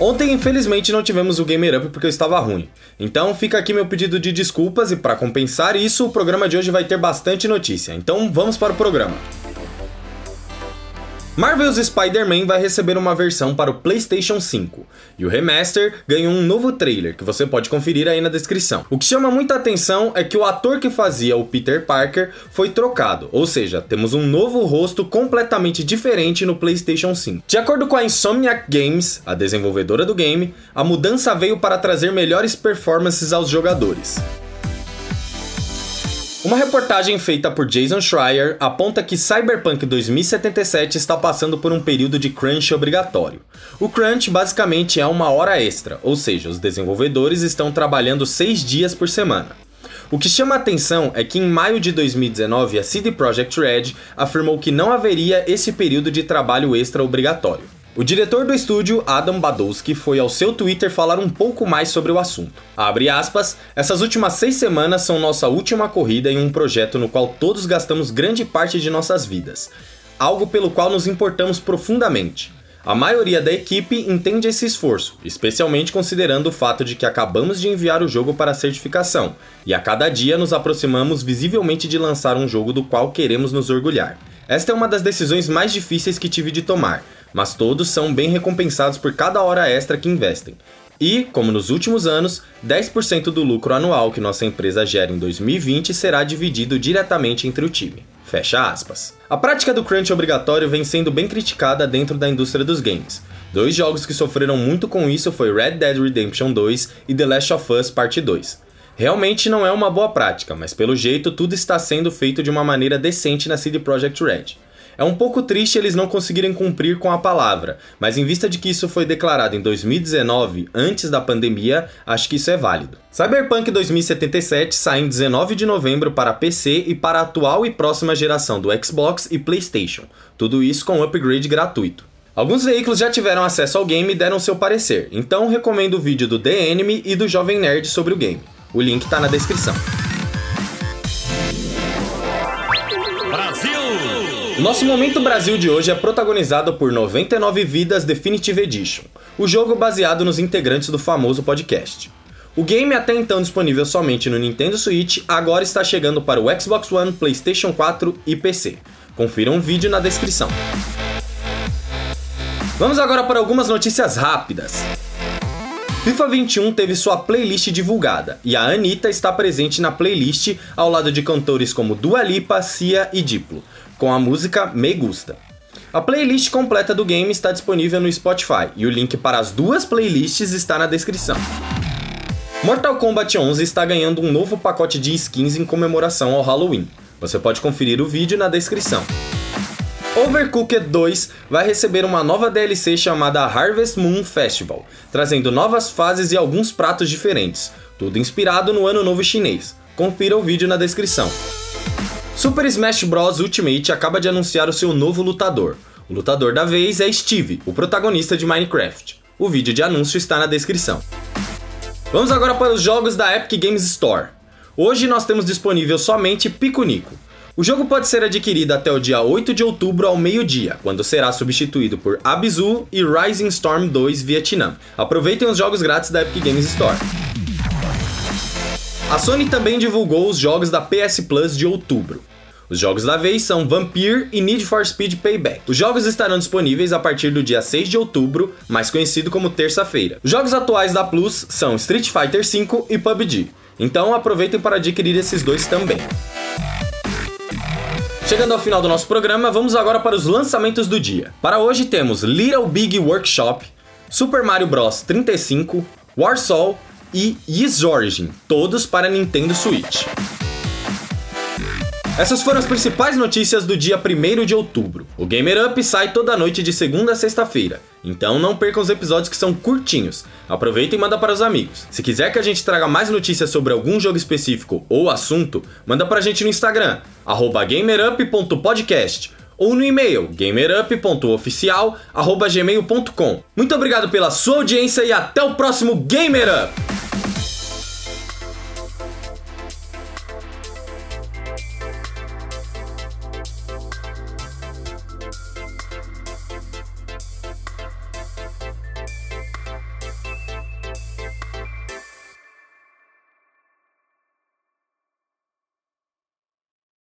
Ontem, infelizmente, não tivemos o Gamer Up porque eu estava ruim. Então fica aqui meu pedido de desculpas e para compensar isso, o programa de hoje vai ter bastante notícia. Então vamos para o programa. Marvel's Spider-Man vai receber uma versão para o PlayStation 5, e o remaster ganhou um novo trailer que você pode conferir aí na descrição. O que chama muita atenção é que o ator que fazia o Peter Parker foi trocado, ou seja, temos um novo rosto completamente diferente no PlayStation 5. De acordo com a Insomniac Games, a desenvolvedora do game, a mudança veio para trazer melhores performances aos jogadores. Uma reportagem feita por Jason Schreier aponta que Cyberpunk 2077 está passando por um período de crunch obrigatório. O crunch basicamente é uma hora extra, ou seja, os desenvolvedores estão trabalhando seis dias por semana. O que chama a atenção é que em maio de 2019 a CD Projekt Red afirmou que não haveria esse período de trabalho extra obrigatório. O diretor do estúdio, Adam Badowski, foi ao seu Twitter falar um pouco mais sobre o assunto. Abre aspas, essas últimas seis semanas são nossa última corrida em um projeto no qual todos gastamos grande parte de nossas vidas. Algo pelo qual nos importamos profundamente. A maioria da equipe entende esse esforço, especialmente considerando o fato de que acabamos de enviar o jogo para certificação, e a cada dia nos aproximamos visivelmente de lançar um jogo do qual queremos nos orgulhar. Esta é uma das decisões mais difíceis que tive de tomar, mas todos são bem recompensados por cada hora extra que investem. E, como nos últimos anos, 10% do lucro anual que nossa empresa gera em 2020 será dividido diretamente entre o time. Fecha aspas. A prática do crunch obrigatório vem sendo bem criticada dentro da indústria dos games. Dois jogos que sofreram muito com isso foi Red Dead Redemption 2 e The Last of Us Part 2. Realmente não é uma boa prática, mas pelo jeito tudo está sendo feito de uma maneira decente na CD Projekt Red. É um pouco triste eles não conseguirem cumprir com a palavra, mas em vista de que isso foi declarado em 2019, antes da pandemia, acho que isso é válido. Cyberpunk 2077 sai em 19 de novembro para PC e para a atual e próxima geração do Xbox e PlayStation, tudo isso com upgrade gratuito. Alguns veículos já tiveram acesso ao game e deram seu parecer, então recomendo o vídeo do The Enemy e do Jovem Nerd sobre o game. O link está na descrição. Nosso Momento Brasil de hoje é protagonizado por 99 Vidas Definitive Edition, o jogo baseado nos integrantes do famoso podcast. O game, até então disponível somente no Nintendo Switch, agora está chegando para o Xbox One, PlayStation 4 e PC. Confira um vídeo na descrição. Vamos agora para algumas notícias rápidas. FIFA 21 teve sua playlist divulgada e a Anitta está presente na playlist ao lado de cantores como Dua Lipa, Cia e Diplo, com a música Me Gusta. A playlist completa do game está disponível no Spotify e o link para as duas playlists está na descrição. Mortal Kombat 11 está ganhando um novo pacote de skins em comemoração ao Halloween. Você pode conferir o vídeo na descrição. Overcooked 2 vai receber uma nova DLC chamada Harvest Moon Festival, trazendo novas fases e alguns pratos diferentes, tudo inspirado no Ano Novo Chinês. Confira o vídeo na descrição. Super Smash Bros. Ultimate acaba de anunciar o seu novo lutador. O lutador da vez é Steve, o protagonista de Minecraft. O vídeo de anúncio está na descrição. Vamos agora para os jogos da Epic Games Store. Hoje nós temos disponível somente Pico Nico. O jogo pode ser adquirido até o dia 8 de outubro ao meio-dia, quando será substituído por Abzu e Rising Storm 2 Vietnam. Aproveitem os jogos grátis da Epic Games Store. A Sony também divulgou os jogos da PS Plus de outubro. Os jogos da vez são Vampire e Need for Speed Payback. Os jogos estarão disponíveis a partir do dia 6 de outubro, mais conhecido como terça-feira. Os jogos atuais da Plus são Street Fighter V e PUBG. Então aproveitem para adquirir esses dois também. Chegando ao final do nosso programa, vamos agora para os lançamentos do dia. Para hoje temos Little Big Workshop, Super Mario Bros 35, Warsaw e Ys Origin, todos para Nintendo Switch. Essas foram as principais notícias do dia 1 de outubro. O Gamer Up sai toda noite de segunda a sexta-feira, então não percam os episódios que são curtinhos. Aproveita e manda para os amigos. Se quiser que a gente traga mais notícias sobre algum jogo específico ou assunto, manda pra gente no Instagram, gamerup.podcast ou no e-mail gamerup.oficial@gmail.com. Muito obrigado pela sua audiência e até o próximo Gamer Up.